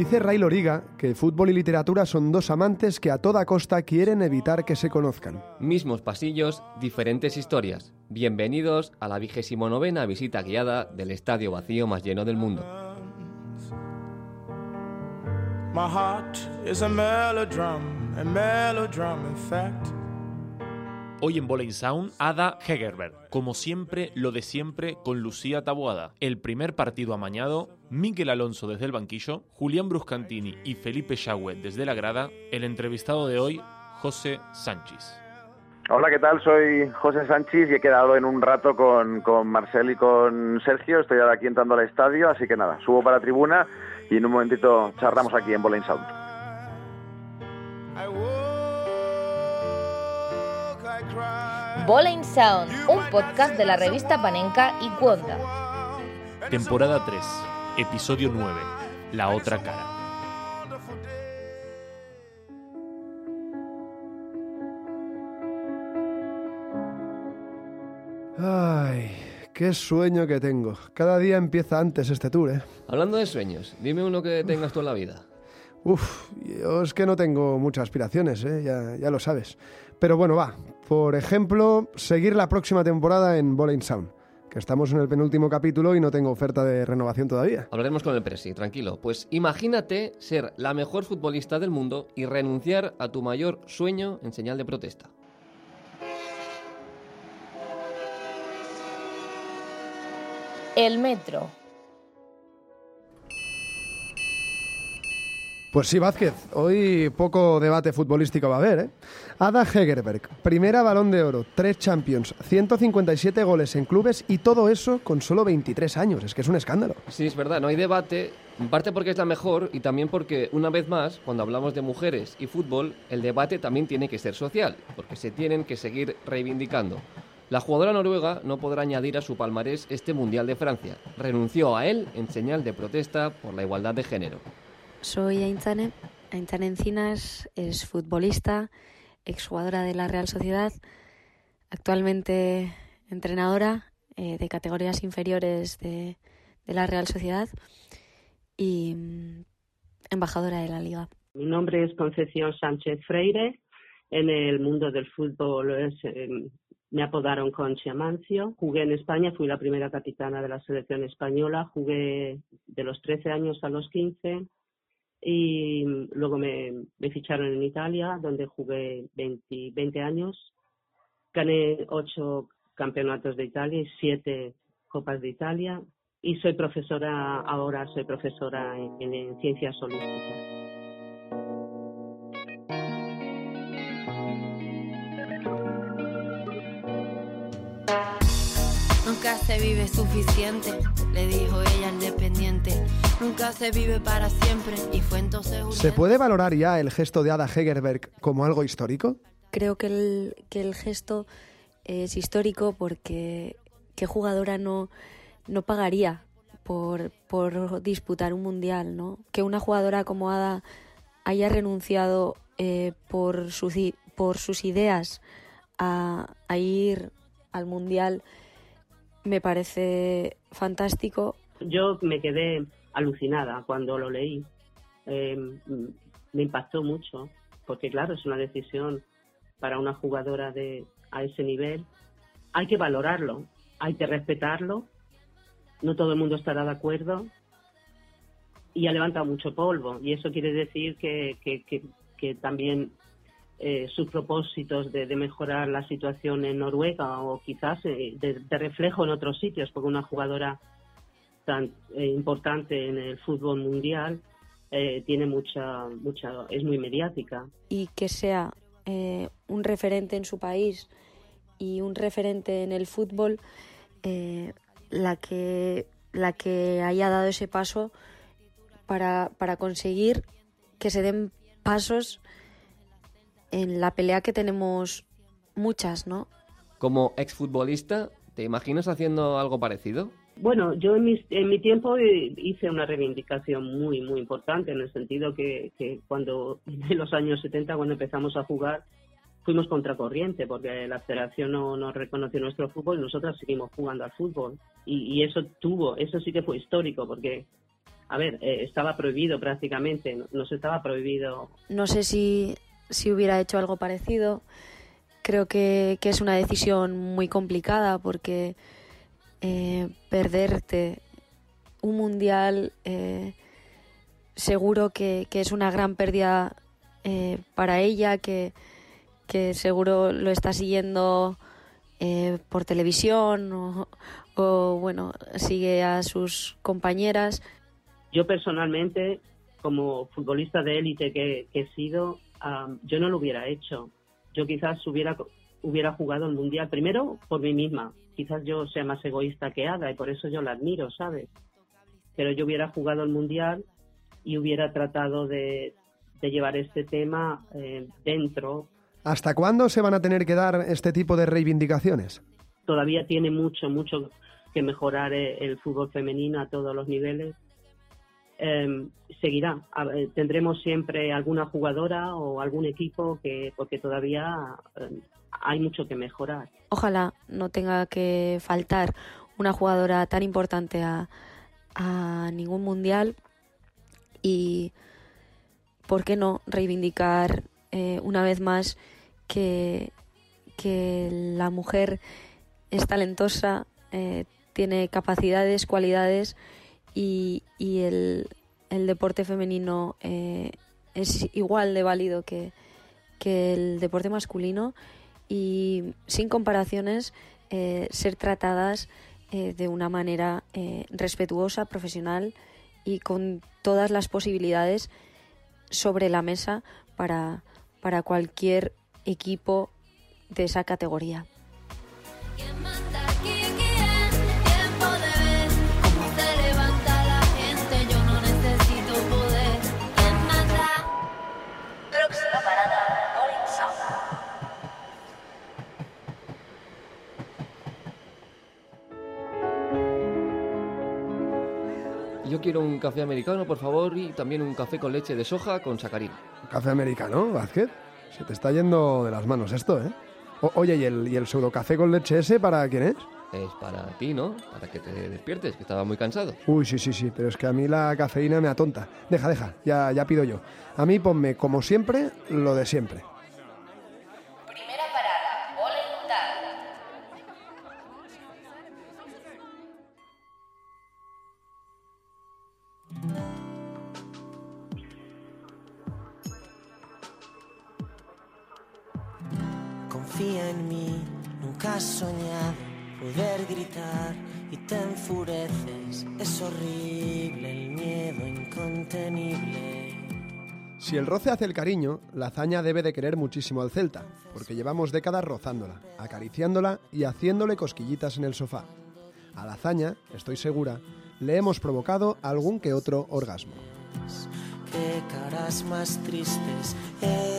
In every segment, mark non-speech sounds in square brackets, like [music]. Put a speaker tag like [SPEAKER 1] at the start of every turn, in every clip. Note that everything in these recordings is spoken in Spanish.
[SPEAKER 1] Dice Ray Loriga que fútbol y literatura son dos amantes que a toda costa quieren evitar que se conozcan.
[SPEAKER 2] Mismos pasillos, diferentes historias. Bienvenidos a la vigésimo novena visita guiada del estadio vacío más lleno del mundo.
[SPEAKER 3] My heart is a melodrum, a melodrum in fact.
[SPEAKER 4] Hoy en Bowling Sound, Ada Hegerberg. Como siempre, lo de siempre con Lucía Taboada. El primer partido amañado, Miquel Alonso desde el banquillo, Julián Bruscantini y Felipe Yagüe desde la grada. El entrevistado de hoy, José Sánchez.
[SPEAKER 5] Hola, ¿qué tal? Soy José Sánchez y he quedado en un rato con, con Marcel y con Sergio. Estoy ahora aquí entrando al estadio, así que nada, subo para la tribuna y en un momentito charlamos aquí en Bowling Sound.
[SPEAKER 6] Sound, un podcast de la revista Panenka y Cuonda.
[SPEAKER 4] Temporada 3, episodio 9, La otra cara.
[SPEAKER 1] Ay, qué sueño que tengo. Cada día empieza antes este tour, ¿eh?
[SPEAKER 2] Hablando de sueños, dime uno que tengas tú en la vida.
[SPEAKER 1] Uf, yo es que no tengo muchas aspiraciones, ¿eh? ya, ya lo sabes. Pero bueno, va. Por ejemplo, seguir la próxima temporada en Bowling Sound, que estamos en el penúltimo capítulo y no tengo oferta de renovación todavía.
[SPEAKER 2] Hablaremos con el Presi, tranquilo. Pues imagínate ser la mejor futbolista del mundo y renunciar a tu mayor sueño en señal de protesta.
[SPEAKER 6] El metro.
[SPEAKER 1] Pues sí, Vázquez, hoy poco debate futbolístico va a haber, ¿eh? Ada Hegerberg, primera balón de oro, tres Champions, 157 goles en clubes y todo eso con solo 23 años. Es que es un escándalo.
[SPEAKER 2] Sí, es verdad, no hay debate, en parte porque es la mejor y también porque, una vez más, cuando hablamos de mujeres y fútbol, el debate también tiene que ser social, porque se tienen que seguir reivindicando. La jugadora noruega no podrá añadir a su palmarés este Mundial de Francia. Renunció a él en señal de protesta por la igualdad de género.
[SPEAKER 7] Soy Aintzane, Aintzane Encinas, es futbolista, exjugadora de la Real Sociedad, actualmente entrenadora eh, de categorías inferiores de, la Real Sociedad y mm, embajadora de la Liga.
[SPEAKER 8] Mi nombre es Concepción Sánchez Freire. En el mundo del fútbol eh, me apodaron Conchi Amancio. Jugué en España, fui la primera capitana de la selección española. Jugué de los 13 años a los 15 y luego me, ficharon en Italia, donde jugué 20, 20 años. Gané ocho campeonatos de Italia y siete Copas de Italia. Y soy profesora, ahora soy profesora en, en ciencias holísticas.
[SPEAKER 9] Nunca se vive suficiente, le dijo ella al dependiente. Nunca se vive para siempre y fue entonces un
[SPEAKER 1] ¿Se puede valorar ya el gesto de Ada Hegerberg como algo histórico?
[SPEAKER 7] Creo que el, que el gesto es histórico porque qué jugadora no, no pagaría por, por disputar un mundial, ¿no? Que una jugadora como Ada haya renunciado eh, por, sus, por sus ideas a, a ir al mundial me parece fantástico.
[SPEAKER 8] Yo me quedé alucinada cuando lo leí. Eh, m- me impactó mucho, porque claro, es una decisión para una jugadora de a ese nivel. Hay que valorarlo, hay que respetarlo. No todo el mundo estará de acuerdo. Y ha levantado mucho polvo. Y eso quiere decir que, que, que, que también eh, sus propósitos de, mejorar la situación en Noruega o quizás eh, de, reflejo en otros sitios, porque una jugadora tan eh, importante en el fútbol mundial tiene mucha, mucha, es muy mediática.
[SPEAKER 7] y que sea un referente en su país y un referente en el fútbol, la, que, la que haya dado ese paso para, para conseguir que se den pasos en la pelea que tenemos muchas, ¿no?
[SPEAKER 2] Como exfutbolista, ¿te imaginas haciendo algo parecido?
[SPEAKER 8] Bueno, yo en, mis- en mi tiempo eh, hice una reivindicación muy, muy importante en el sentido que, que cuando [laughs] en los años 70, cuando empezamos a jugar, fuimos contracorriente porque la federación no, no reconoció nuestro fútbol y nosotras seguimos jugando al fútbol. Y, y eso tuvo, eso sí que fue histórico porque a ver, eh, estaba prohibido prácticamente, no, no se estaba prohibido.
[SPEAKER 7] No sé si, si hubiera hecho algo parecido. Creo que, es una decisión muy complicada porque eh, perderte un mundial eh, seguro que, es una gran pérdida eh, para ella, que, seguro lo está siguiendo por televisión o, bueno, sigue a sus compañeras.
[SPEAKER 8] Yo personalmente, como futbolista de élite que, he sido, um, yo no lo hubiera hecho. Yo quizás hubiera, hubiera jugado el Mundial primero por mí misma. Quizás yo sea más egoísta que Ada y por eso yo la admiro, ¿sabes? Pero yo hubiera jugado el Mundial y hubiera tratado de, de llevar este tema eh, dentro.
[SPEAKER 1] ¿Hasta cuándo se van a tener que dar este tipo de reivindicaciones?
[SPEAKER 8] Todavía tiene mucho, mucho que mejorar el, el fútbol femenino a todos los niveles. Eh, seguirá. A, tendremos siempre alguna jugadora o algún equipo que, porque todavía eh, hay mucho que mejorar.
[SPEAKER 7] Ojalá no tenga que faltar una jugadora tan importante a, a ningún mundial y ¿por qué no reivindicar eh, una vez más que, que, la mujer es talentosa, eh, tiene capacidades, cualidades y, el, deporte femenino eh, es igual de válido que, el deporte masculino y sin comparaciones eh, ser tratadas de una manera respetuosa, profesional y con todas las posibilidades sobre la mesa para, para cualquier equipo de esa categoría.
[SPEAKER 2] Yo quiero un café americano, por favor, y también un café con leche de soja con sacarina.
[SPEAKER 1] ¿Café americano, Vázquez? Se te está yendo de las manos esto, ¿eh? O, oye, ¿y el, ¿y el pseudo café con leche ese para quién es?
[SPEAKER 2] Es para ti, ¿no? Para que te despiertes, que estaba muy cansado.
[SPEAKER 1] Uy, sí, sí, sí, pero es que a mí la cafeína me atonta. Deja, deja, ya, ya pido yo. A mí ponme, como siempre, lo de siempre.
[SPEAKER 10] Confía en mí, nunca has soñado poder gritar y te enfureces. Es horrible el miedo incontenible.
[SPEAKER 1] Si el roce hace el cariño, la hazaña debe de querer muchísimo al Celta, porque llevamos décadas rozándola, acariciándola y haciéndole cosquillitas en el sofá. A la hazaña, estoy segura, le hemos provocado algún que otro orgasmo.
[SPEAKER 10] Qué caras más tristes, ella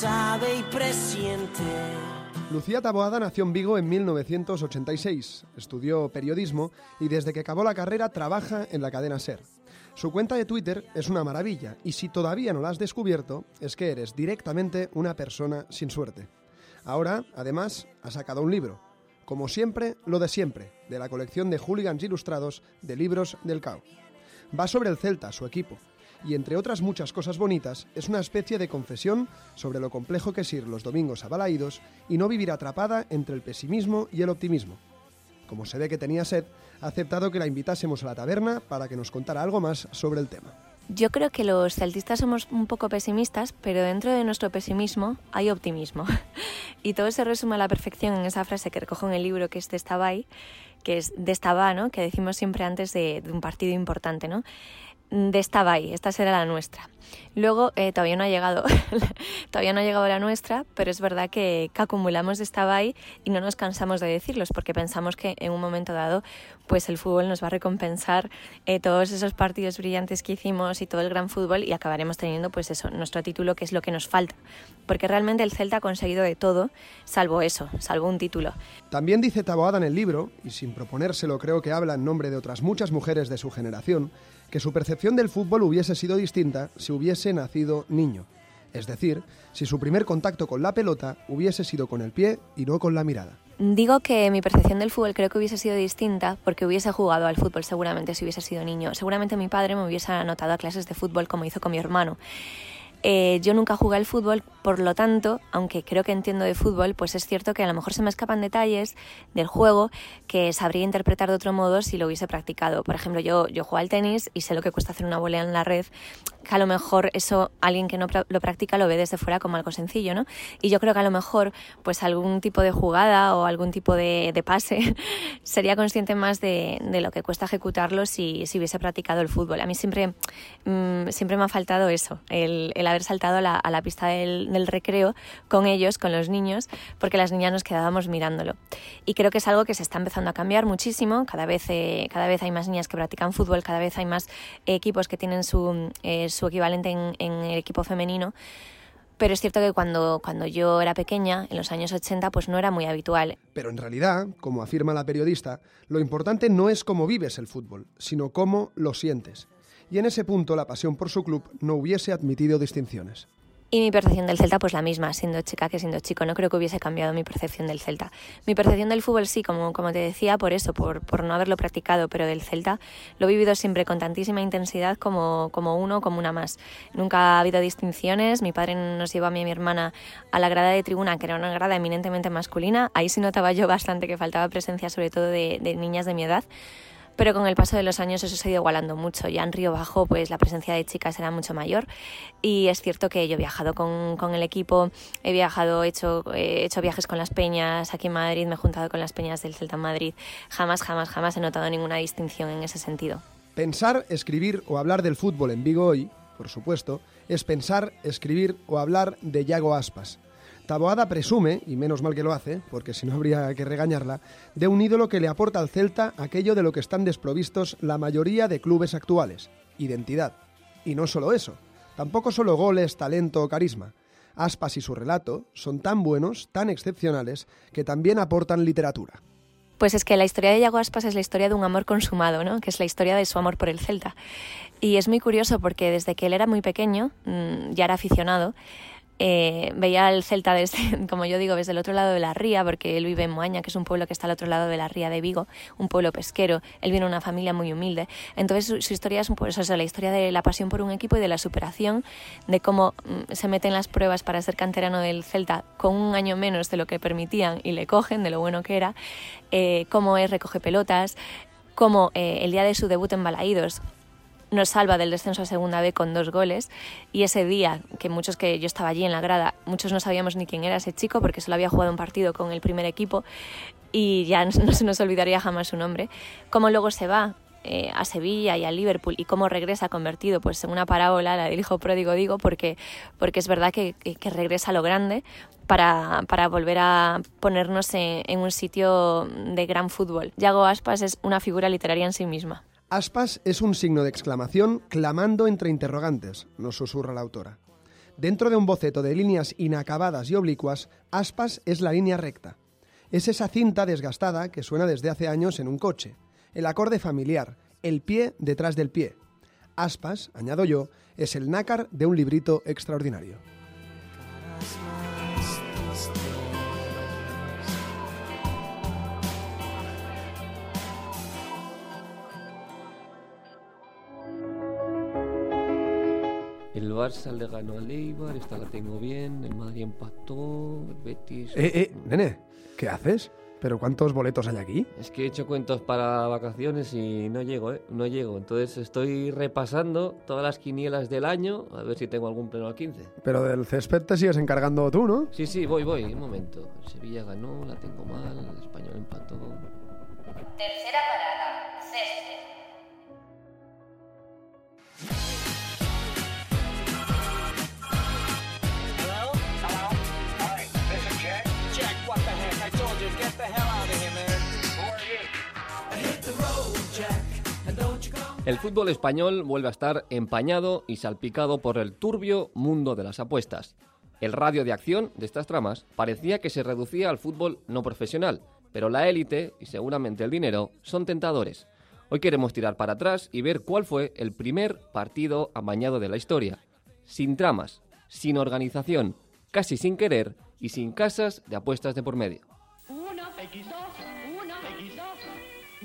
[SPEAKER 10] sabe y presiente.
[SPEAKER 1] Lucía Taboada nació en Vigo en 1986, estudió periodismo y desde que acabó la carrera trabaja en la cadena SER. Su cuenta de Twitter es una maravilla y si todavía no la has descubierto es que eres directamente una persona sin suerte. Ahora, además, ha sacado un libro, como siempre, lo de siempre, de la colección de hooligans ilustrados de libros del CAO. Va sobre el Celta, su equipo, y entre otras muchas cosas bonitas, es una especie de confesión sobre lo complejo que es ir los domingos a Balaídos y no vivir atrapada entre el pesimismo y el optimismo. Como se ve que tenía sed, ha aceptado que la invitásemos a la taberna para que nos contara algo más sobre el tema.
[SPEAKER 11] Yo creo que los celtistas somos un poco pesimistas, pero dentro de nuestro pesimismo hay optimismo. [laughs] Y todo se resume a la perfección en esa frase que recojo en el libro que es de que es de Estabá, ¿no? que decimos siempre antes de, de un partido importante. ¿no? De esta Bay, esta será la nuestra. Luego eh, todavía no ha llegado, [laughs] todavía no ha llegado la nuestra, pero es verdad que, acumulamos de esta Bay y no nos cansamos de decirlos porque pensamos que en un momento dado, pues el fútbol nos va a recompensar eh, todos esos partidos brillantes que hicimos y todo el gran fútbol y acabaremos teniendo, pues eso, nuestro título que es lo que nos falta, porque realmente el Celta ha conseguido de todo, salvo eso, salvo un título.
[SPEAKER 1] También dice Taboada en el libro, y sin proponérselo creo que habla en nombre de otras muchas mujeres de su generación, que su percepción del fútbol hubiese sido distinta si hubiese nacido niño. Es decir, si su primer contacto con la pelota hubiese sido con el pie y no con la mirada.
[SPEAKER 11] Digo que mi percepción del fútbol creo que hubiese sido distinta porque hubiese jugado al fútbol seguramente si hubiese sido niño. Seguramente mi padre me hubiese anotado a clases de fútbol como hizo con mi hermano. Eh, yo nunca jugué al fútbol, por lo tanto, aunque creo que entiendo de fútbol, pues es cierto que a lo mejor se me escapan detalles del juego que sabría interpretar de otro modo si lo hubiese practicado. Por ejemplo, yo, yo juego al tenis y sé lo que cuesta hacer una volea en la red, que a lo mejor eso alguien que no lo practica lo ve desde fuera como algo sencillo, ¿no? Y yo creo que a lo mejor pues algún tipo de jugada o algún tipo de, pase [laughs] sería consciente más de, lo que cuesta ejecutarlo si, si, hubiese practicado el fútbol. A mí siempre, mm, siempre me ha faltado eso, el haber saltado a la, pista del, recreo con ellos, con los niños, porque las niñas nos quedábamos mirándolo. Y creo que es algo que se está empezando a cambiar muchísimo. Cada vez, eh, cada vez hay más niñas que practican fútbol, cada vez hay más equipos que tienen su, eh, su equivalente en, el equipo femenino. Pero es cierto que cuando, cuando yo era pequeña, en los años 80, pues no era muy habitual.
[SPEAKER 1] Pero en realidad, como afirma la periodista, lo importante no es cómo vives el fútbol, sino cómo lo sientes y en ese punto la pasión por su club no hubiese admitido distinciones.
[SPEAKER 11] Y mi percepción del Celta, pues la misma, siendo chica que siendo chico. No creo que hubiese cambiado mi percepción del Celta. Mi percepción del fútbol sí, como, como te decía, por eso, por, por no haberlo practicado, pero del Celta lo he vivido siempre con tantísima intensidad como, como uno, como una más. Nunca ha habido distinciones. Mi padre nos llevó a mí y a mi hermana a la grada de tribuna, que era una grada eminentemente masculina. Ahí sí notaba yo bastante que faltaba presencia, sobre todo de, de niñas de mi edad pero con el paso de los años eso se ha ido igualando mucho. Ya en Río Bajo pues la presencia de chicas era mucho mayor y es cierto que yo he viajado con, con el equipo, he viajado, he hecho, he hecho viajes con las peñas, aquí en Madrid me he juntado con las peñas del Celta Madrid. Jamás, jamás, jamás he notado ninguna distinción en ese sentido.
[SPEAKER 1] Pensar, escribir o hablar del fútbol en Vigo hoy, por supuesto, es pensar, escribir o hablar de Yago Aspas Taboada presume, y menos mal que lo hace, porque si no habría que regañarla, de un ídolo que le aporta al Celta aquello de lo que están desprovistos la mayoría de clubes actuales, identidad. Y no solo eso, tampoco solo goles, talento o carisma. Aspas y su relato son tan buenos, tan excepcionales, que también aportan literatura.
[SPEAKER 11] Pues es que la historia de Yago Aspas es la historia de un amor consumado, ¿no? que es la historia de su amor por el Celta. Y es muy curioso porque desde que él era muy pequeño, mm, ya era aficionado, eh, veía el Celta desde, [laughs] como yo digo, desde el otro lado de la ría, porque él vive en Moaña, que es un pueblo que está al otro lado de la ría de Vigo, un pueblo pesquero. Él viene de una familia muy humilde. Entonces su, historia es un poco eso, la historia de la pasión por un equipo y de la superación, de cómo mm, se meten las pruebas para ser canterano del Celta con un año menos de lo que permitían y le cogen, de lo bueno que era, eh, cómo es recoge pelotas, cómo eh, el día de su debut en Balaídos nos salva del descenso a segunda B con dos goles y ese día que muchos que yo estaba allí en la grada, muchos no sabíamos ni quién era ese chico porque solo había jugado un partido con el primer equipo y ya [laughs] no se nos olvidaría jamás su nombre, cómo luego se va eh, a Sevilla y a Liverpool y cómo regresa convertido pues en una parábola, la del hijo pródigo digo, porque, porque es verdad que, regresa a lo grande para, para volver a ponernos en, en un sitio de gran fútbol. Yago Aspas es una figura literaria en sí misma.
[SPEAKER 1] Aspas es un signo de exclamación clamando entre interrogantes, nos susurra la autora. Dentro de un boceto de líneas inacabadas y oblicuas, aspas es la línea recta. Es esa cinta desgastada que suena desde hace años en un coche. El acorde familiar, el pie detrás del pie. Aspas, añado yo, es el nácar de un librito extraordinario.
[SPEAKER 2] Barça le ganó al Eibar, esta la tengo bien, el Madrid empató, el Betis...
[SPEAKER 1] Eh, eh, nene, ¿qué haces? ¿Pero cuántos boletos hay aquí?
[SPEAKER 2] Es que he hecho cuentos para vacaciones y no llego, ¿eh? No llego. Entonces estoy repasando todas las quinielas del año a ver si tengo algún pleno al 15.
[SPEAKER 1] Pero del césped te sigues encargando tú, ¿no?
[SPEAKER 2] Sí, sí, voy, voy. Un momento. Sevilla ganó, la tengo mal, el Español empató.
[SPEAKER 6] Tercera parada, césped.
[SPEAKER 2] El fútbol español vuelve a estar empañado y salpicado por el turbio mundo de las apuestas. El radio de acción de estas tramas parecía que se reducía al fútbol no profesional, pero la élite y seguramente el dinero son tentadores. Hoy queremos tirar para atrás y ver cuál fue el primer partido amañado de la historia. Sin tramas, sin organización, casi sin querer y sin casas de apuestas de por medio.
[SPEAKER 12] Uno X2, 1, X2.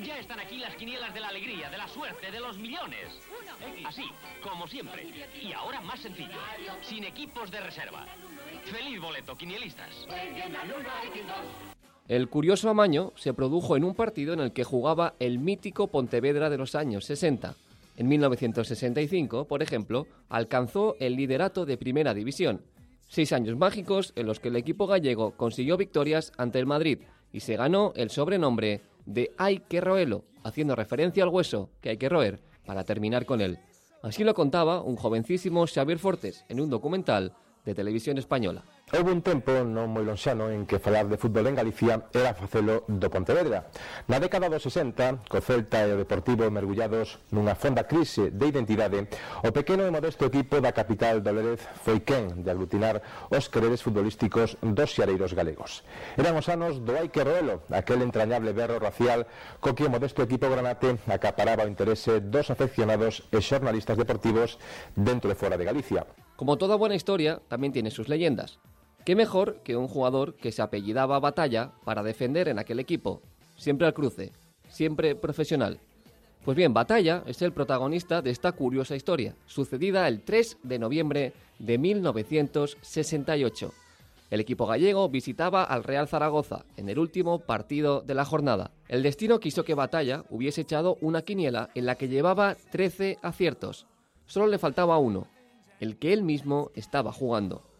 [SPEAKER 13] Ya están aquí las quinielas de la alegría, de la suerte, de los millones. Así, como siempre. Y ahora más sencillo, sin equipos de reserva. Feliz boleto, quinielistas.
[SPEAKER 2] El curioso amaño se produjo en un partido en el que jugaba el mítico Pontevedra de los años 60. En 1965, por ejemplo, alcanzó el liderato de Primera División. Seis años mágicos en los que el equipo gallego consiguió victorias ante el Madrid y se ganó el sobrenombre de Hay que roerlo, haciendo referencia al hueso que hay que roer para terminar con él. Así lo contaba un jovencísimo Xavier Fortes en un documental de televisión española.
[SPEAKER 14] Houve un tempo non moi lonxano en que falar de fútbol en Galicia era facelo do Pontevedra. Na década dos 60, co Celta e o Deportivo mergullados nunha fonda crise de identidade, o pequeno e modesto equipo da capital do Lérez foi quen de aglutinar os quereres futbolísticos dos xareiros galegos. Eran os anos do Hai que Roelo, aquel entrañable berro racial co que o modesto equipo granate acaparaba o interese dos afeccionados e xornalistas deportivos dentro e fora de Galicia.
[SPEAKER 2] Como toda buena historia, tamén tiene sus leyendas. ¿Qué mejor que un jugador que se apellidaba Batalla para defender en aquel equipo? Siempre al cruce, siempre profesional. Pues bien, Batalla es el protagonista de esta curiosa historia, sucedida el 3 de noviembre de 1968. El equipo gallego visitaba al Real Zaragoza en el último partido de la jornada. El destino quiso que Batalla hubiese echado una quiniela en la que llevaba 13 aciertos. Solo le faltaba uno, el que él mismo estaba jugando.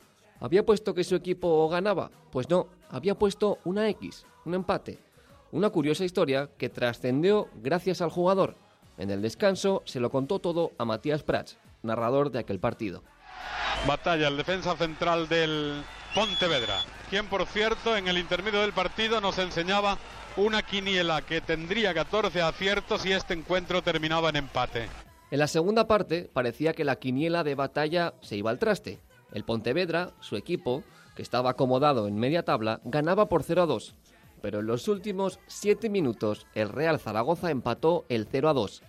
[SPEAKER 2] ¿Había puesto que su equipo ganaba? Pues no, había puesto una X, un empate. Una curiosa historia que trascendió gracias al jugador. En el descanso se lo contó todo a Matías Prats, narrador de aquel partido.
[SPEAKER 15] Batalla, el defensa central del Pontevedra, quien por cierto en el intermedio del partido nos enseñaba una quiniela que tendría 14 aciertos y este encuentro terminaba en empate.
[SPEAKER 2] En la segunda parte parecía que la quiniela de batalla se iba al traste. El Pontevedra, su equipo, que estaba acomodado en media tabla, ganaba por 0 a 2. Pero en los últimos 7 minutos el Real Zaragoza empató el 0 a 2.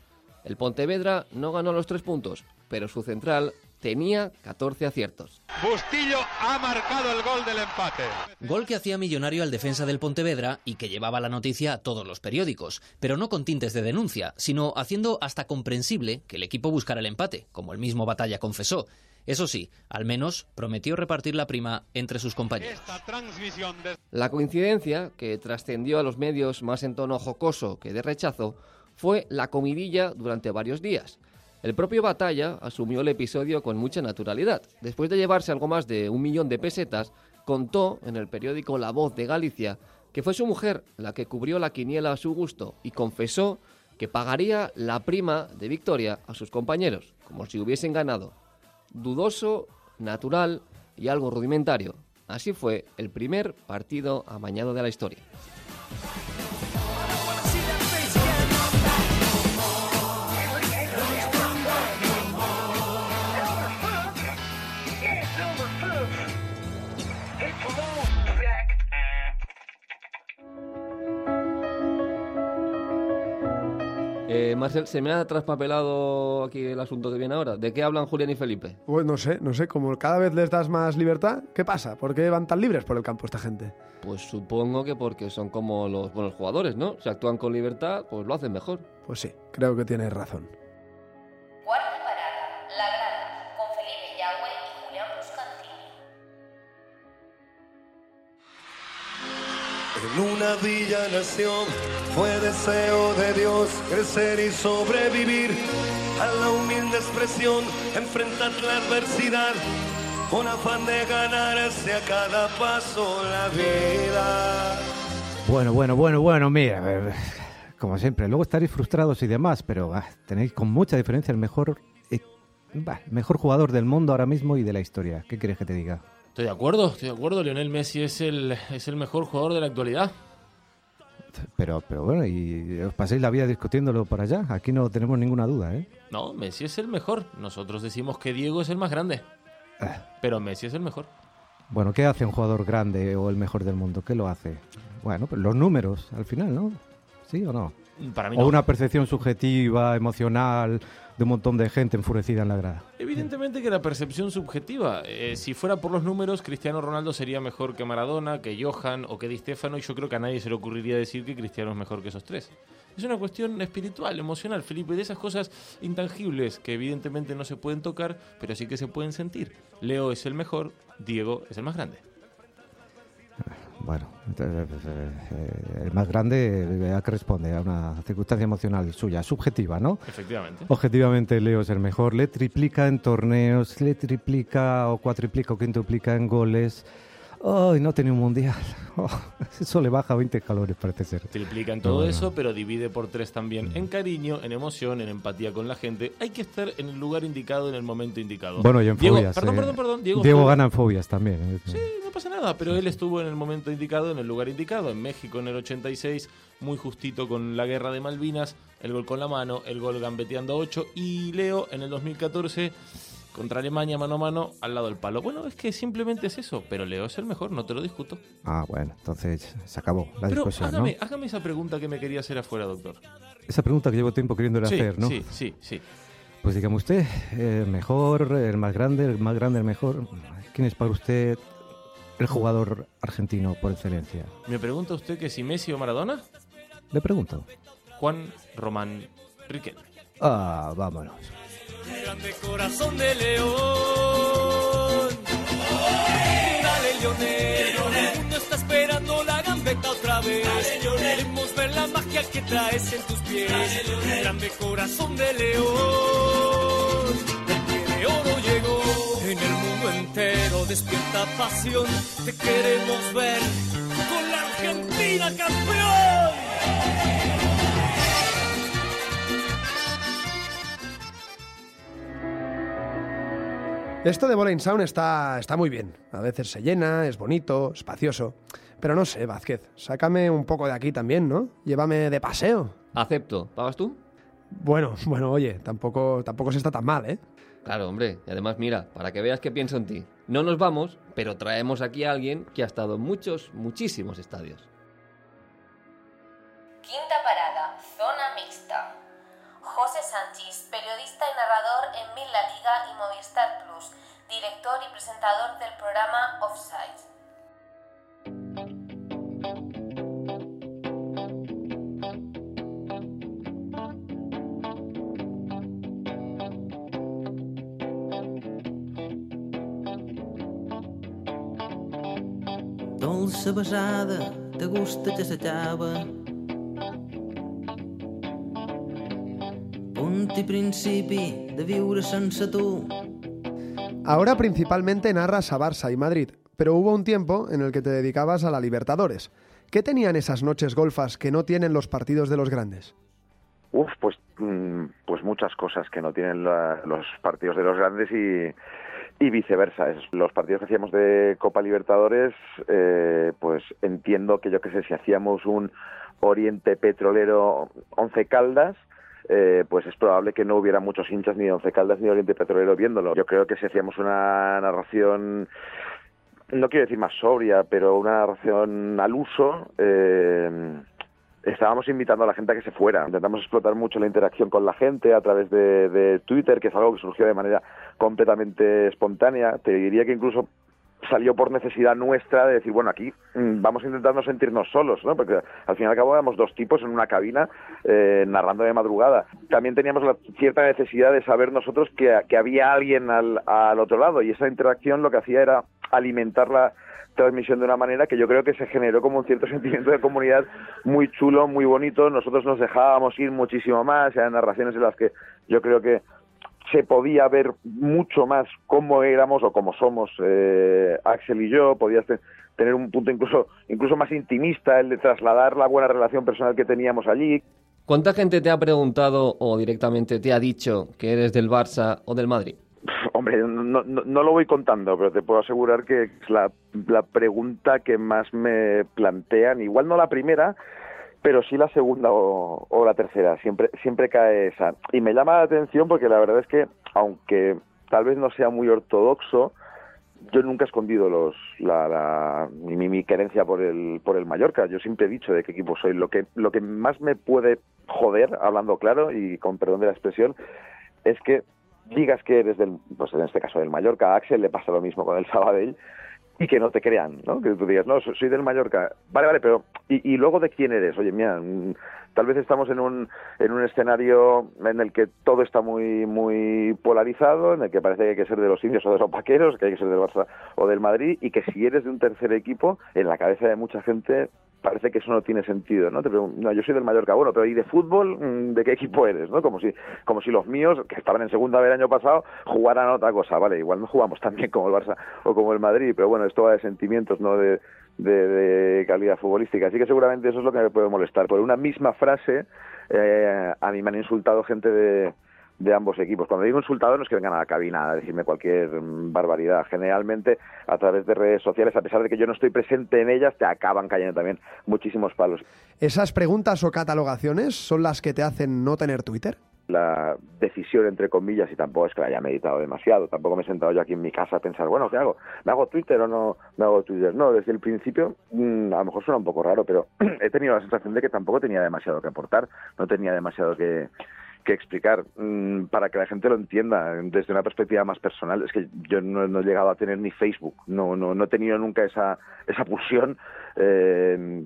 [SPEAKER 2] El Pontevedra no ganó los 3 puntos, pero su central tenía 14 aciertos.
[SPEAKER 15] Bustillo ha marcado el gol del empate.
[SPEAKER 16] Gol que hacía millonario al defensa del Pontevedra y que llevaba la noticia a todos los periódicos, pero no con tintes de denuncia, sino haciendo hasta comprensible que el equipo buscara el empate, como el mismo Batalla confesó. Eso sí, al menos prometió repartir la prima entre sus compañeros.
[SPEAKER 2] La coincidencia, que trascendió a los medios más en tono jocoso que de rechazo, fue la comidilla durante varios días. El propio Batalla asumió el episodio con mucha naturalidad. Después de llevarse algo más de un millón de pesetas, contó en el periódico La Voz de Galicia que fue su mujer la que cubrió la quiniela a su gusto y confesó que pagaría la prima de victoria a sus compañeros, como si hubiesen ganado. Dudoso, natural y algo rudimentario. Así fue el primer partido amañado de la historia. Eh, Marcel, se me ha traspapelado aquí el asunto que viene ahora. ¿De qué hablan Julián y Felipe?
[SPEAKER 1] Pues no sé, no sé, como cada vez les das más libertad, ¿qué pasa? ¿Por qué van tan libres por el campo esta gente?
[SPEAKER 2] Pues supongo que porque son como los buenos jugadores, ¿no? Si actúan con libertad, pues lo hacen mejor.
[SPEAKER 1] Pues sí, creo que tienes razón.
[SPEAKER 17] En una villa nación fue deseo de Dios crecer y sobrevivir a la humilde expresión, enfrentar la adversidad con afán de ganarse a cada paso la vida.
[SPEAKER 18] Bueno, bueno, bueno, bueno, mira, como siempre, luego estaréis frustrados y demás, pero ah, tenéis con mucha diferencia el mejor, eh, mejor jugador del mundo ahora mismo y de la historia. ¿Qué quieres que te diga?
[SPEAKER 4] Estoy de acuerdo, estoy de acuerdo. Lionel Messi es el, es el mejor jugador de la actualidad.
[SPEAKER 18] Pero, pero bueno, y os paséis la vida discutiéndolo por allá. Aquí no tenemos ninguna duda, ¿eh?
[SPEAKER 4] No, Messi es el mejor. Nosotros decimos que Diego es el más grande. Pero Messi es el mejor.
[SPEAKER 18] Bueno, ¿qué hace un jugador grande o el mejor del mundo? ¿Qué lo hace? Bueno, pues los números, al final, ¿no? ¿Sí o no?
[SPEAKER 4] Para mí
[SPEAKER 18] o
[SPEAKER 4] no.
[SPEAKER 18] una percepción subjetiva, emocional, de un montón de gente enfurecida en la grada.
[SPEAKER 4] Evidentemente que la percepción subjetiva. Eh, si fuera por los números, Cristiano Ronaldo sería mejor que Maradona, que Johan o que Di Stefano, y yo creo que a nadie se le ocurriría decir que Cristiano es mejor que esos tres. Es una cuestión espiritual, emocional, Felipe, de esas cosas intangibles que evidentemente no se pueden tocar, pero sí que se pueden sentir. Leo es el mejor, Diego es el más grande.
[SPEAKER 18] Bueno, eh, eh, el más grande eh, a que responde a una circunstancia emocional suya, subjetiva, ¿no?
[SPEAKER 4] Efectivamente.
[SPEAKER 18] Objetivamente, Leo es el mejor. Le triplica en torneos, le triplica o cuatriplica o quintuplica en goles. ¡Ay, no tiene un mundial! [laughs] Oh, eso le baja 20 calores, parece ser.
[SPEAKER 4] Triplica en todo
[SPEAKER 18] No, no.
[SPEAKER 4] eso, pero divide por tres también. En cariño, en emoción, en empatía con la gente. Hay que estar en el lugar indicado, en el momento indicado.
[SPEAKER 18] Bueno, y en
[SPEAKER 4] Diego,
[SPEAKER 18] fobias.
[SPEAKER 4] Perdón,
[SPEAKER 18] eh.
[SPEAKER 4] perdón, perdón. Diego, estuvo-
[SPEAKER 18] gana en fobias también. eh.
[SPEAKER 4] Sí, no pasa nada, pero él estuvo en el momento indicado, en el lugar indicado. En México en el 86, muy justito con la guerra de Malvinas, el gol con la mano, el gol gambeteando 8. Y Leo en el 2014 contra Alemania mano a mano al lado del palo. Bueno, es que simplemente es eso, pero Leo es el mejor, no te lo discuto.
[SPEAKER 18] Ah, bueno, entonces se acabó la
[SPEAKER 4] Pero
[SPEAKER 18] discusión, ¿no?
[SPEAKER 4] hágame, hágame esa pregunta que me quería hacer afuera, doctor.
[SPEAKER 18] Esa pregunta que llevo tiempo queriéndole
[SPEAKER 4] Sí,
[SPEAKER 18] hacer, ¿no?
[SPEAKER 4] sí, sí, sí.
[SPEAKER 18] Pues dígame usted, el mejor, el más grande, el más grande, el mejor. ¿Quién es para usted el jugador argentino por excelencia?
[SPEAKER 4] ¿Me pregunta usted que si Messi o Maradona?
[SPEAKER 18] Le pregunto.
[SPEAKER 4] Juan Román Riquelme.
[SPEAKER 18] Ah, vámonos.
[SPEAKER 10] Grande corazón de león. Dale, Lionel. El mundo está esperando la gambeta otra vez. Queremos ver la magia que traes en tus pies. Grande corazón de león. El de oro llegó. En el mundo entero despierta pasión. Te queremos ver con la Argentina campeón.
[SPEAKER 1] Esto de Bowling Sound está, está muy bien. A veces se llena, es bonito, espacioso. Pero no sé, Vázquez, sácame un poco de aquí también, ¿no? Llévame de paseo.
[SPEAKER 2] Acepto. ¿Pagas tú?
[SPEAKER 1] Bueno, [laughs] bueno, oye, tampoco, tampoco se está tan mal, ¿eh?
[SPEAKER 2] Claro, hombre. Y además, mira, para que veas que pienso en ti. No nos vamos, pero traemos aquí a alguien que ha estado en muchos, muchísimos estadios.
[SPEAKER 6] Quinta parada, narrador en Mil La Liga y Movistar Plus, director y presentador del programa Offside.
[SPEAKER 10] Dolça besada, de gust de sa principi de viure sense tu.
[SPEAKER 1] Ahora principalmente narras a Barça y Madrid, pero hubo un tiempo en el que te dedicabas a la Libertadores. ¿Qué tenían esas noches golfas que no tienen los partidos de los grandes?
[SPEAKER 5] Uf, pues, mm, pues muchas cosas que no tienen la- los partidos de los grandes y, y viceversa. Los partidos que hacíamos de Copa Libertadores, eh, pues entiendo que yo que sé, si hacíamos un Oriente Petrolero Once Caldas, eh, pues es probable que no hubiera muchos hinchas ni de Once Caldas ni de Oriente Petrolero viéndolo. Yo creo que si hacíamos una narración no quiero decir más sobria, pero una narración al uso, eh, estábamos invitando a la gente a que se fuera. Intentamos explotar mucho la interacción con la gente a través de, de Twitter, que es algo que surgió de manera completamente espontánea. Te diría que incluso salió por necesidad nuestra de decir, bueno, aquí mm, vamos intentando sentirnos solos, ¿no? Porque al fin y al cabo éramos dos tipos en una cabina eh, narrando de madrugada. También teníamos la cierta necesidad de saber nosotros que, que había alguien al, al otro lado y esa interacción lo que hacía era alimentar la transmisión de una manera que yo creo que se generó como un cierto [laughs] sentimiento de comunidad muy chulo, muy bonito. Nosotros nos dejábamos ir muchísimo más, eran narraciones en las que yo creo que se podía ver mucho más cómo éramos o cómo somos eh, Axel y yo, podías te- tener un punto incluso incluso más intimista, el de trasladar la buena relación personal que teníamos allí.
[SPEAKER 2] ¿Cuánta gente te ha preguntado o directamente te ha dicho que eres del Barça o del Madrid? [laughs]
[SPEAKER 5] Hombre, no, no, no lo voy contando, pero te puedo asegurar que es la, la pregunta que más me plantean, igual no la primera, pero sí la segunda o, la tercera, siempre, siempre cae esa. Y me llama la atención porque la verdad es que, aunque tal vez no sea muy ortodoxo, yo nunca he escondido los, la, la- mi, mi querencia por el, por el Mallorca. Yo siempre he dicho de qué equipo soy. Lo que, lo que más me puede joder, hablando claro y con perdón de la expresión, es que digas que eres del, pues en este caso del Mallorca, a Axel le pasa lo mismo con el Sabadell, y que no te crean, ¿no? Que tú digas, no, soy del Mallorca. Vale, vale, pero ¿y, luego de quién eres? Oye, mira, mm, tal vez estamos en un, en un escenario en el que todo está muy, muy polarizado, en el que parece que hay que ser de los indios o de los vaqueros, que hay que ser del Barça o del Madrid, y que si eres de un tercer equipo, en la cabeza de mucha gente parece que eso no tiene sentido, ¿no? Te pregunto, no, yo soy del Mallorca, bueno, pero ¿y de fútbol mm, de qué equipo eres, no? Como si, como si los míos, que estaban en segunda vez el año pasado, jugaran otra cosa, vale, igual no jugamos tan bien como el Barça o como el Madrid, pero bueno, esto va de sentimientos, no de, de, de calidad futbolística. Así que seguramente eso es lo que me puede molestar. Por una misma frase, eh, a mí me han insultado gente de, de ambos equipos. Cuando digo insultado no es que vengan a la cabina a decirme cualquier mm, barbaridad. Generalmente a través de redes sociales, a pesar de que yo no estoy presente en ellas, te acaban cayendo también muchísimos palos.
[SPEAKER 1] ¿Esas preguntas o catalogaciones son las que te hacen no tener Twitter?
[SPEAKER 5] la decisión entre comillas y tampoco es que la haya meditado demasiado tampoco me he sentado yo aquí en mi casa a pensar bueno qué hago me hago Twitter o no me hago Twitter no desde el principio mmm, a lo mejor suena un poco raro pero [clears throat] he tenido la sensación de que tampoco tenía demasiado que aportar no tenía demasiado que que explicar mmm, para que la gente lo entienda desde una perspectiva más personal es que yo no, no he llegado a tener ni Facebook no no no he tenido nunca esa esa pulsión eh,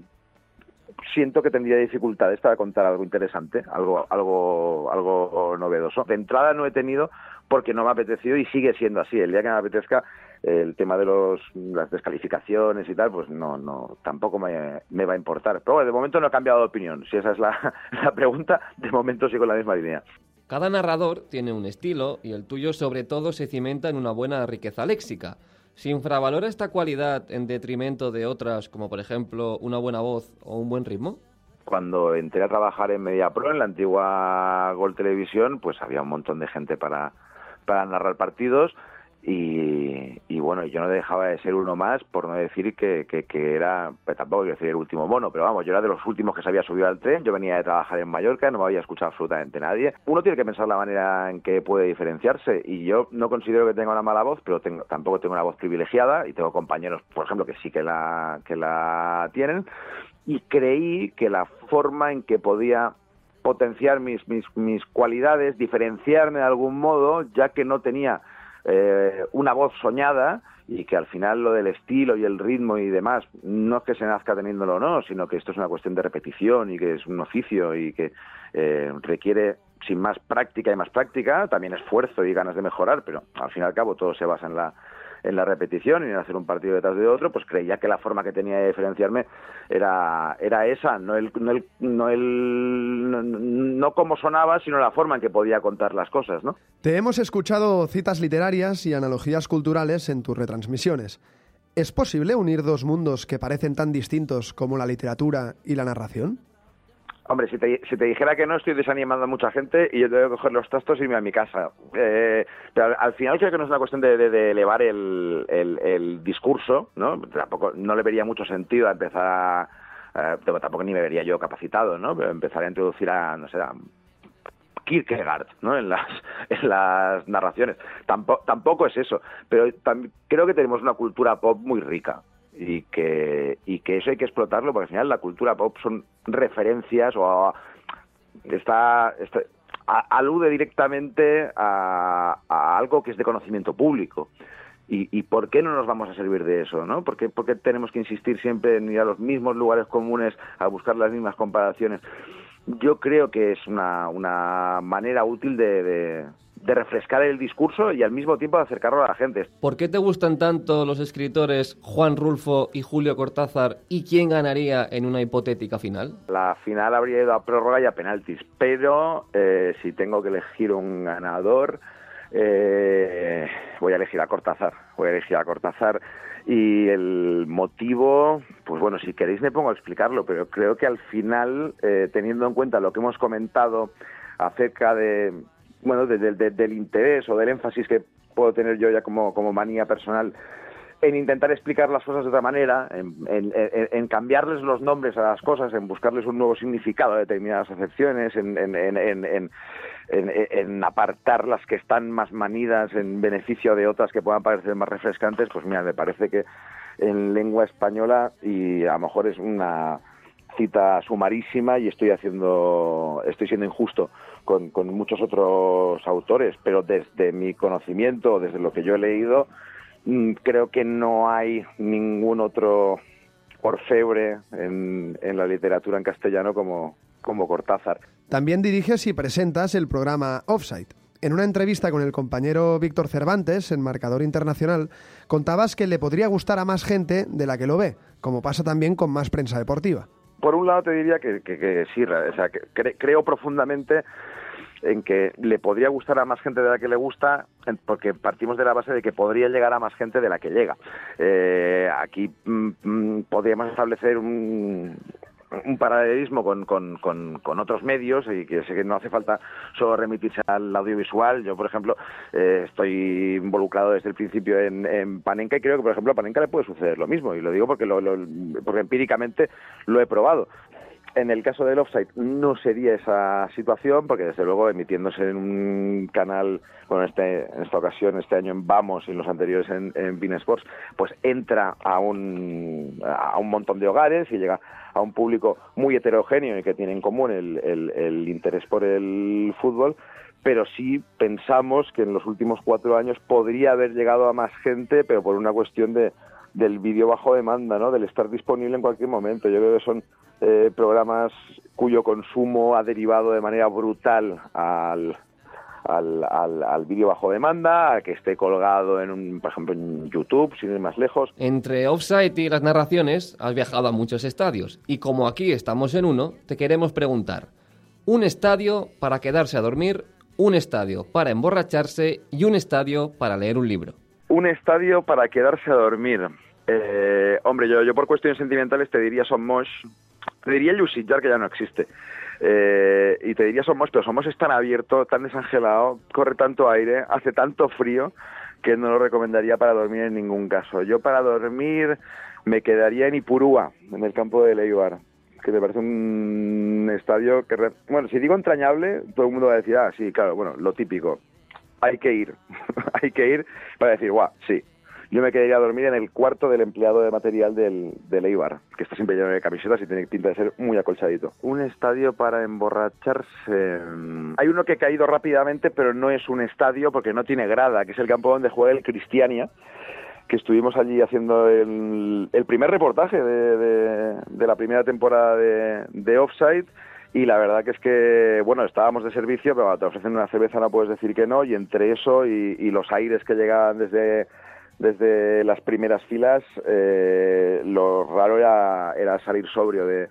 [SPEAKER 5] siento que tendría dificultades para contar algo interesante, algo, algo, algo novedoso. De entrada no he tenido porque no me ha apetecido y sigue siendo así. El día que me apetezca, el tema de los, las descalificaciones y tal, pues no, no, tampoco me, me va a importar. Pero bueno, de momento no he cambiado de opinión. Si esa es la, [laughs] la pregunta, de momento sigo en la misma línea.
[SPEAKER 2] Cada narrador tiene un estilo y el tuyo sobre todo se cimenta en una buena riqueza léxica. ¿Se infravalora esta cualidad en detrimento de otras, como por ejemplo una buena voz o un buen ritmo?
[SPEAKER 5] Cuando entré a trabajar en MediaPro, en la antigua Gol Televisión, pues había un montón de gente para, para narrar partidos y, bueno, yo no dejaba de ser uno más, por no decir que, que, que era, pues tampoco quiero decir el último mono, pero vamos, yo era de los últimos que se había subido al tren, yo venía de trabajar en Mallorca, no me había escuchado absolutamente nadie. Uno tiene que pensar la manera en que puede diferenciarse y yo no considero que tenga una mala voz, pero tengo, tampoco tengo una voz privilegiada y tengo compañeros, por ejemplo, que sí que la, que la tienen y creí que la forma en que podía potenciar mis, mis, mis cualidades, diferenciarme de algún modo, ya que no tenía eh, una voz soñada y que al final lo del estilo y el ritmo y demás no es que se nazca teniéndolo o no, sino que esto es una cuestión de repetición y que es un oficio y que eh, requiere sin más práctica y más práctica, también esfuerzo y ganas de mejorar, pero al fin y al cabo todo se basa en la en la repetición y en hacer un partido detrás de otro, pues creía que la forma que tenía de diferenciarme era, era esa, no el, no el, no el no, no como sonaba, sino la forma en que podía contar las cosas, ¿no?
[SPEAKER 1] Te hemos escuchado citas literarias y analogías culturales en tus retransmisiones. ¿Es posible unir dos mundos que parecen tan distintos como la literatura y la narración?
[SPEAKER 5] Hombre, si te, dijera que no, estoy desanimando a mucha gente y yo tengo que coger los trastos y irme a mi casa. Eh, pero al, al, final creo que no es una cuestión de, elevar el, discurso, ¿no? Tampoco, no le vería mucho sentido a empezar a... Eh, tampoco ni me vería yo capacitado, ¿no? Pero empezar a introducir a, no sé, a Kierkegaard, ¿no? En las, [laughs] en las narraciones. Tampoco, tampoco es eso. Pero creo que tenemos una cultura pop muy rica y que, y que eso hay que explotarlo porque al final la cultura pop son referencias o está, está alude directamente a, a, algo que es de conocimiento público. ¿Y, ¿Y por qué no nos vamos a servir de eso? ¿no? ¿Por, qué, ¿Por qué tenemos que insistir siempre en ir a los mismos lugares comunes a buscar las mismas comparaciones? Yo creo que es una, una manera útil de de refrescar el discurso y al mismo tiempo de acercarlo a la gente.
[SPEAKER 2] ¿Por qué te gustan tanto los escritores Juan Rulfo y Julio Cortázar y quién ganaría en una hipotética final?
[SPEAKER 5] La final habría ido a prórroga y a penaltis, pero eh, si tengo que elegir un ganador, eh, voy a elegir a Cortázar. Voy a elegir a Cortázar y el motivo, pues bueno, si queréis me pongo a explicarlo, pero creo que al final, eh, teniendo en cuenta lo que hemos comentado acerca de bueno, de, de, de, del interés o del énfasis que puedo tener yo ya como, como manía personal en intentar explicar las cosas de otra manera, en, en, en, en, cambiarles los nombres a las cosas, en buscarles un nuevo significado a determinadas acepciones, en, apartar las que están más manidas en beneficio de otras que puedan parecer más refrescantes, pues mira, me parece que en lengua española y a lo mejor es una cita sumarísima y estoy haciendo, estoy siendo injusto con, con muchos otros autores, pero desde mi conocimiento, desde lo que yo he leído, mm, creo que no hay ningún otro orfebre en, en la literatura en castellano como, como Cortázar.
[SPEAKER 1] También diriges y presentas el programa Offside. En una entrevista con el compañero Víctor Cervantes, en Marcador Internacional, contabas que le podría gustar a más gente de la que lo ve, como pasa también con más prensa deportiva.
[SPEAKER 5] Por un lado te diría que, que- que sí, o sea, que cre- creo profundamente en que le podría gustar a más gente de la que le gusta, porque partimos de la base de que podría llegar a más gente de la que llega. Eh, aquí mm, mm, podríamos establecer un, un paralelismo con, con, con, otros medios y que sé que no hace falta solo remitirse al audiovisual. Yo, por ejemplo, eh, estoy involucrado desde el principio en, en Panenka y creo que, por ejemplo, a Panenka le puede suceder lo mismo y lo digo porque, lo- porque empíricamente lo he probado. En el caso del offside no sería esa situación, porque desde luego emitiéndose en un canal, bueno, este, en esta ocasión, este año en Vamos y en los anteriores en, en Bein Sports, pues entra a un, a un montón de hogares y llega a un público muy heterogéneo y que tiene en común el, el- el interés por el fútbol, pero sí pensamos que en los últimos cuatro años podría haber llegado a más gente, pero por una cuestión de, del vídeo bajo demanda, ¿no? Del estar disponible en cualquier momento. Yo creo que son eh, programas cuyo consumo ha derivado de manera brutal al, al, al, al vídeo bajo demanda, a que esté colgado en un, por ejemplo, en YouTube, sin ir más lejos.
[SPEAKER 2] Entre Offside y las narraciones, has viajado a muchos estadios. Y como aquí estamos en uno, te queremos preguntar: un estadio para quedarse a dormir, un estadio para emborracharse y un estadio para leer un libro.
[SPEAKER 5] Un estadio para quedarse a dormir. Eh, hombre, yo, yo por cuestiones sentimentales te diría Son Mosh, te diría Lucidjar, que ya no existe. Eh, y te diría Somos, pero Somos es tan abierto, tan desangelado, corre tanto aire, hace tanto frío que no lo recomendaría para dormir en ningún caso. Yo para dormir me quedaría en Ipurúa, en el campo de Leibar, que me parece un estadio que, re- bueno, si digo entrañable, todo el mundo va a decir, ah, sí, claro, bueno, lo típico. Hay que ir, [laughs] hay que ir para decir, guau, sí, yo me quedaría a dormir en el cuarto del empleado de material del, del Eibar, que está siempre lleno de camisetas y tiene pinta de ser muy acolchadito. Un estadio para emborracharse. Hay uno que ha caído rápidamente, pero no es un estadio porque no tiene grada, que es el campo donde juega el Cristiania, que estuvimos allí haciendo el, el primer reportaje de, de- de la primera temporada de, de Offside. Y la verdad que es que, bueno, estábamos de servicio, pero te ofrecen una cerveza no puedes decir que no. Y entre eso y, y los aires que llegaban desde, desde las primeras filas, eh, lo raro era, era salir sobrio de,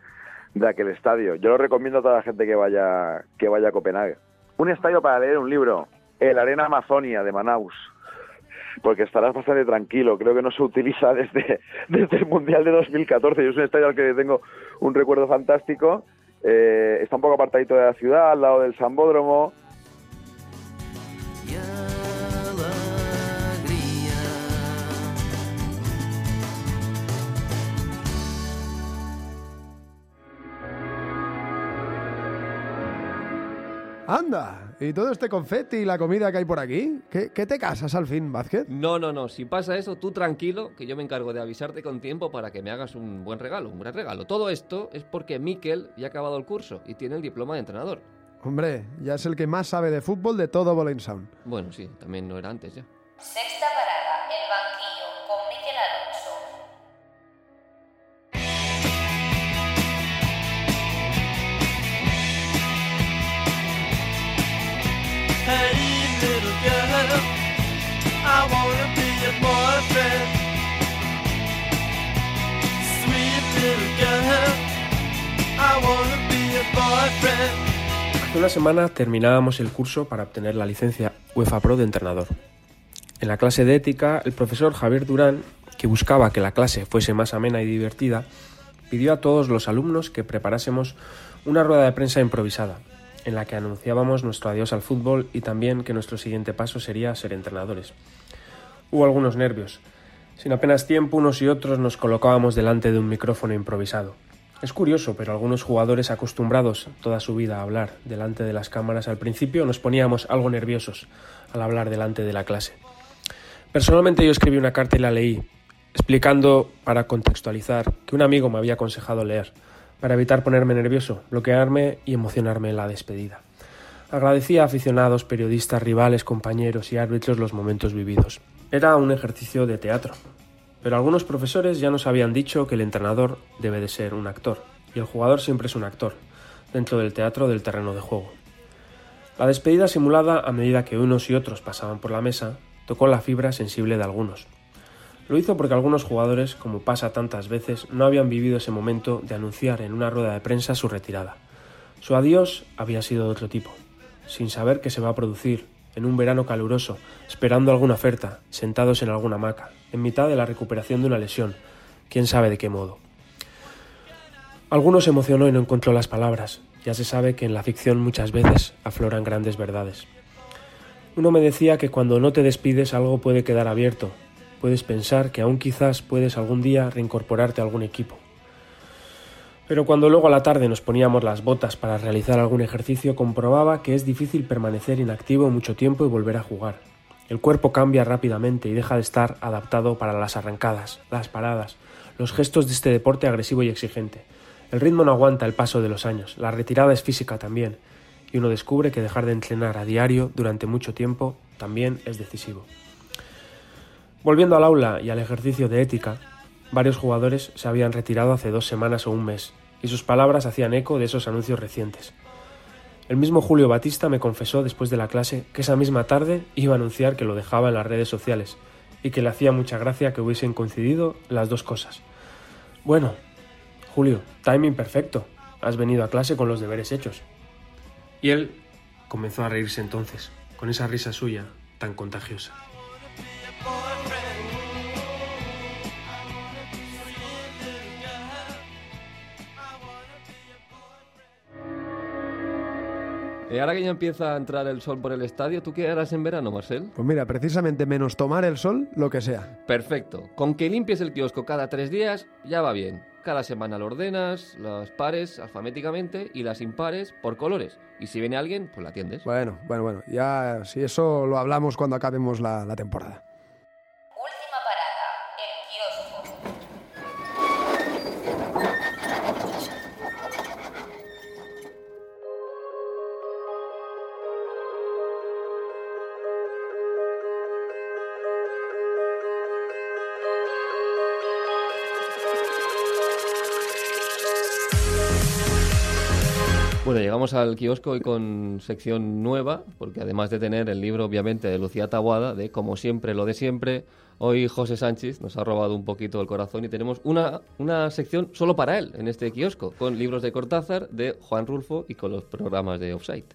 [SPEAKER 5] de aquel estadio. Yo lo recomiendo a toda la gente que vaya, que vaya a Copenhague. Un estadio para leer un libro, El Arena Amazonia de Manaus porque estarás bastante tranquilo. Creo que no se utiliza desde, [laughs] desde el Mundial de 2014. Yo es un estadio al que tengo un recuerdo fantástico. Eh, está un poco apartadito de la ciudad, al lado del Sambódromo.
[SPEAKER 1] Anda, ¿y todo este confeti y la comida que hay por aquí? ¿Qué, qué te casas al fin, Vázquez?
[SPEAKER 2] No, no, no. Si pasa eso, tú tranquilo, que yo me encargo de avisarte con tiempo para que me hagas un buen regalo, un gran regalo. Todo esto es porque Miquel ya ha acabado el curso y tiene el diploma de entrenador.
[SPEAKER 1] Hombre, ya es el que más sabe de fútbol de todo Bowling Sound.
[SPEAKER 2] Bueno, sí, también no era antes ya.
[SPEAKER 6] Sexta
[SPEAKER 19] Hace una semana terminábamos el curso para obtener la licencia UEFA Pro de entrenador. En la clase de ética, el profesor Javier Durán, que buscaba que la clase fuese más amena y divertida, pidió a todos los alumnos que preparásemos una rueda de prensa improvisada, en la que anunciábamos nuestro adiós al fútbol y también que nuestro siguiente paso sería ser entrenadores. Hubo algunos nervios. Sin apenas tiempo, unos y otros nos colocábamos delante de un micrófono improvisado. Es curioso, pero algunos jugadores acostumbrados toda su vida a hablar delante de las cámaras al principio nos poníamos algo nerviosos al hablar delante de la clase. Personalmente yo escribí una carta y la leí, explicando, para contextualizar, que un amigo me había aconsejado leer, para evitar ponerme nervioso, bloquearme y emocionarme en la despedida. Agradecía a aficionados, periodistas, rivales, compañeros y árbitros los momentos vividos. Era un ejercicio de teatro, pero algunos profesores ya nos habían dicho que el entrenador debe de ser un actor, y el jugador siempre es un actor, dentro del teatro del terreno de juego. La despedida simulada a medida que unos y otros pasaban por la mesa tocó la fibra sensible de algunos. Lo hizo porque algunos jugadores, como pasa tantas veces, no habían vivido ese momento de anunciar en una rueda de prensa su retirada. Su adiós había sido de otro tipo, sin saber qué se va a producir, en un verano caluroso, esperando alguna oferta, sentados en alguna hamaca, en mitad de la recuperación de una lesión, quién sabe de qué modo. Algunos se emocionó y no encontró las palabras. Ya se sabe que en la ficción muchas veces afloran grandes verdades. Uno me decía que cuando no te despides algo puede quedar abierto. Puedes pensar que aún quizás puedes algún día reincorporarte a algún equipo. Pero cuando luego a la tarde nos poníamos las botas para realizar algún ejercicio, comprobaba que es difícil permanecer inactivo mucho tiempo y volver a jugar. El cuerpo cambia rápidamente y deja de estar adaptado para las arrancadas, las paradas, los gestos de este deporte agresivo y exigente. El ritmo no aguanta el paso de los años, la retirada es física también, y uno descubre que dejar de entrenar a diario durante mucho tiempo también es decisivo. Volviendo al aula y al ejercicio de ética, varios jugadores se habían retirado hace dos semanas o un mes, y sus palabras hacían eco de esos anuncios recientes. El mismo Julio Batista me confesó después de la clase que esa misma tarde iba a anunciar que lo dejaba en las redes sociales y que le hacía mucha gracia que hubiesen coincidido las dos cosas. Bueno, Julio, timing perfecto. Has venido a clase con los deberes hechos. Y él comenzó a reírse entonces, con esa risa suya tan contagiosa.
[SPEAKER 2] Y ahora que ya empieza a entrar el sol por el estadio, ¿tú qué harás en verano, Marcel?
[SPEAKER 1] Pues mira, precisamente menos tomar el sol, lo que sea.
[SPEAKER 2] Perfecto. Con que limpies el kiosco cada tres días, ya va bien. Cada semana lo ordenas, las pares alfabéticamente y las impares por colores. Y si viene alguien, pues la atiendes.
[SPEAKER 1] Bueno, bueno, bueno. Ya, si eso lo hablamos cuando acabemos la, la temporada.
[SPEAKER 2] Bueno, llegamos al kiosco hoy con sección nueva, porque además de tener el libro, obviamente, de Lucía Tabuada, de Como siempre, lo de siempre, hoy José Sánchez nos ha robado un poquito el corazón y tenemos una, una sección solo para él en este kiosco, con libros de Cortázar, de Juan Rulfo y con los programas de Offside.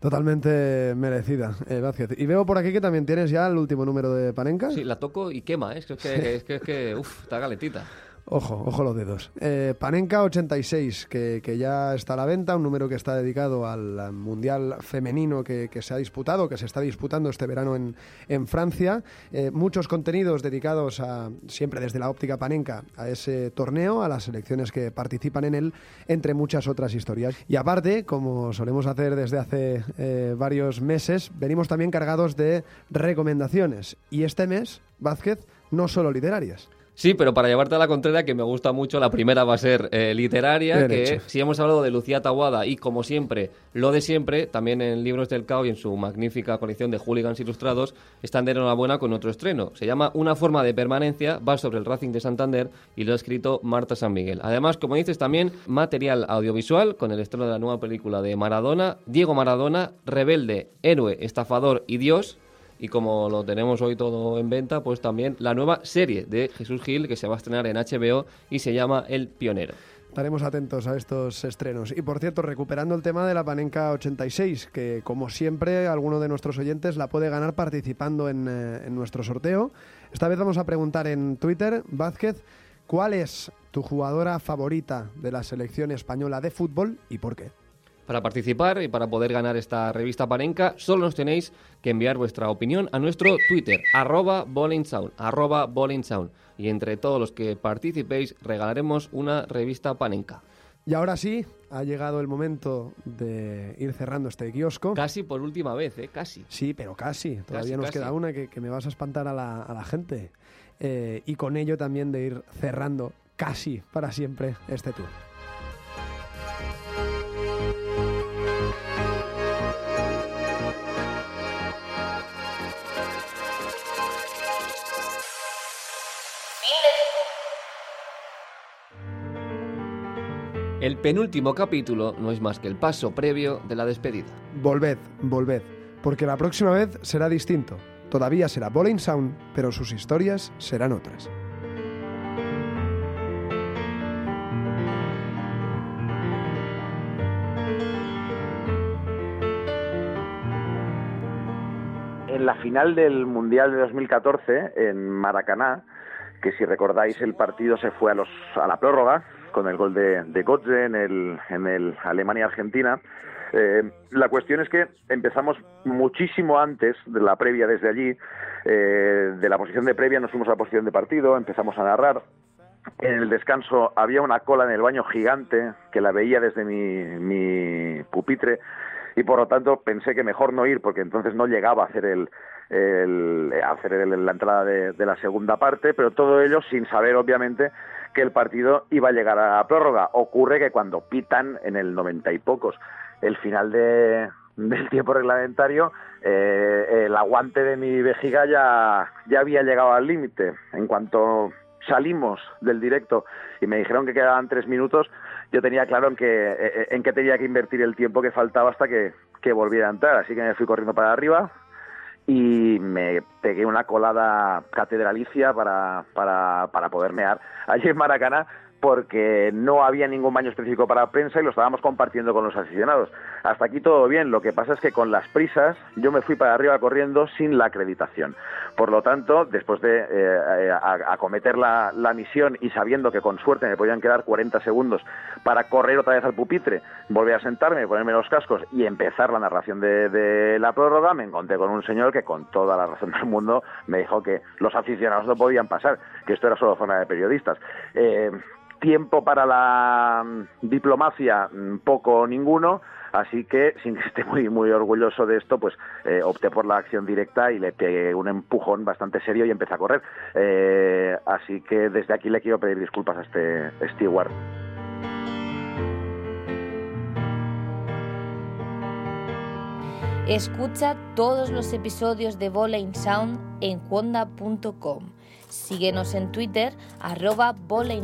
[SPEAKER 1] Totalmente merecida, eh, Vázquez. Y veo por aquí que también tienes ya el último número de Panenka.
[SPEAKER 2] Sí, la toco y quema, ¿eh? es que, es que, es que, es que uf, está calentita.
[SPEAKER 1] Ojo, ojo los dedos. Eh, Panenka 86, que, que ya está a la venta, un número que está dedicado al Mundial Femenino que, que se ha disputado, que se está disputando este verano en, en Francia. Eh, muchos contenidos dedicados a, siempre desde la óptica Panenka, a ese torneo, a las selecciones que participan en él, entre muchas otras historias. Y aparte, como solemos hacer desde hace eh, varios meses, venimos también cargados de recomendaciones. Y este mes, Vázquez, no solo literarias.
[SPEAKER 2] Sí, pero para llevarte a la contraria, que me gusta mucho, la primera va a ser eh, literaria,
[SPEAKER 1] Bien
[SPEAKER 2] que
[SPEAKER 1] hecho.
[SPEAKER 2] si hemos hablado de Lucía Tabuada y, como siempre, lo de siempre, también en Libros del Cao y en su magnífica colección de hooligans ilustrados, están de enhorabuena con otro estreno. Se llama Una forma de permanencia, va sobre el Racing de Santander y lo ha escrito Marta San Miguel. Además, como dices, también material audiovisual con el estreno de la nueva película de Maradona, Diego Maradona, rebelde, héroe, estafador y dios, y como lo tenemos hoy todo en venta, pues también la nueva serie de Jesús Gil que se va a estrenar en HBO y se llama El Pionero.
[SPEAKER 1] Estaremos atentos a estos estrenos. Y por cierto, recuperando el tema de la Panenka 86, que como siempre, alguno de nuestros oyentes la puede ganar participando en, eh, en nuestro sorteo. Esta vez vamos a preguntar en Twitter, Vázquez, ¿cuál es tu jugadora favorita de la selección española de fútbol y por qué?
[SPEAKER 2] Para participar y para poder ganar esta revista Panenka, solo nos tenéis que enviar vuestra opinión a nuestro Twitter, arroba bowlingsound, arroba. Y entre todos los que participéis, regalaremos una revista Panenka.
[SPEAKER 1] Y ahora sí, ha llegado el momento de ir cerrando este kiosco.
[SPEAKER 2] Casi por última vez, ¿eh? Casi.
[SPEAKER 1] Sí, pero casi. Todavía
[SPEAKER 2] Casi,
[SPEAKER 1] nos
[SPEAKER 2] casi.
[SPEAKER 1] queda una que, que me vas a espantar a la, a la gente. Eh, y con ello también de ir cerrando casi para siempre este tour.
[SPEAKER 2] El penúltimo capítulo no es más que el paso previo de la despedida.
[SPEAKER 1] Volved, volved, porque la próxima vez será distinto. Todavía será Bowling Sound, pero sus historias serán otras.
[SPEAKER 5] En la final del Mundial de 2014 en Maracaná, que si recordáis el partido se fue a, los, a la prórroga con el gol de, de Götze en el, en el Alemania-Argentina, eh, la cuestión es que empezamos muchísimo antes de la previa desde allí, eh, de la posición de previa nos fuimos a la posición de partido, empezamos a narrar. En el descanso había una cola en el baño gigante que la veía desde mi, mi pupitre y por lo tanto pensé que mejor no ir porque entonces no llegaba a hacer el, el hacer el- la entrada de, de la segunda parte, pero todo ello sin saber obviamente que el partido iba a llegar a la prórroga. Ocurre que cuando pitan en el noventa y pocos el final de, del tiempo reglamentario, eh, el aguante de mi vejiga ya, ya había llegado al límite. En cuanto salimos del directo y me dijeron que quedaban tres minutos, yo tenía claro en que, eh, en que tenía que invertir el tiempo que faltaba hasta que, que volviera a entrar. Así que me fui corriendo para arriba y me pegué una colada catedralicia para, para, para poder mear allí en Maracaná porque no había ningún baño específico para prensa y lo estábamos compartiendo con los aficionados. Hasta aquí todo bien, lo que pasa es que con las prisas yo me fui para arriba corriendo sin la acreditación. Por lo tanto, después de eh, eh, acometer la, la misión y sabiendo que con suerte me podían quedar 40 segundos para correr otra vez al pupitre, volver a sentarme, ponerme los cascos y empezar la narración de, de la prórroga, me encontré con un señor que con toda la razón del mundo me dijo que los aficionados no podían pasar, que esto era solo zona de periodistas. Eh, tiempo para la mm, diplomacia, mm, poco o ninguno, así que [laughs] sin que esté muy, muy orgulloso de esto, pues eh, opté por la acción directa y le pegué un empujón bastante serio y empecé a correr. Eh, así que desde aquí le quiero pedir disculpas a este steward.
[SPEAKER 6] Escucha todos los episodios de Bowling Sound en cuonda.com. Síguenos en Twitter arroba Bola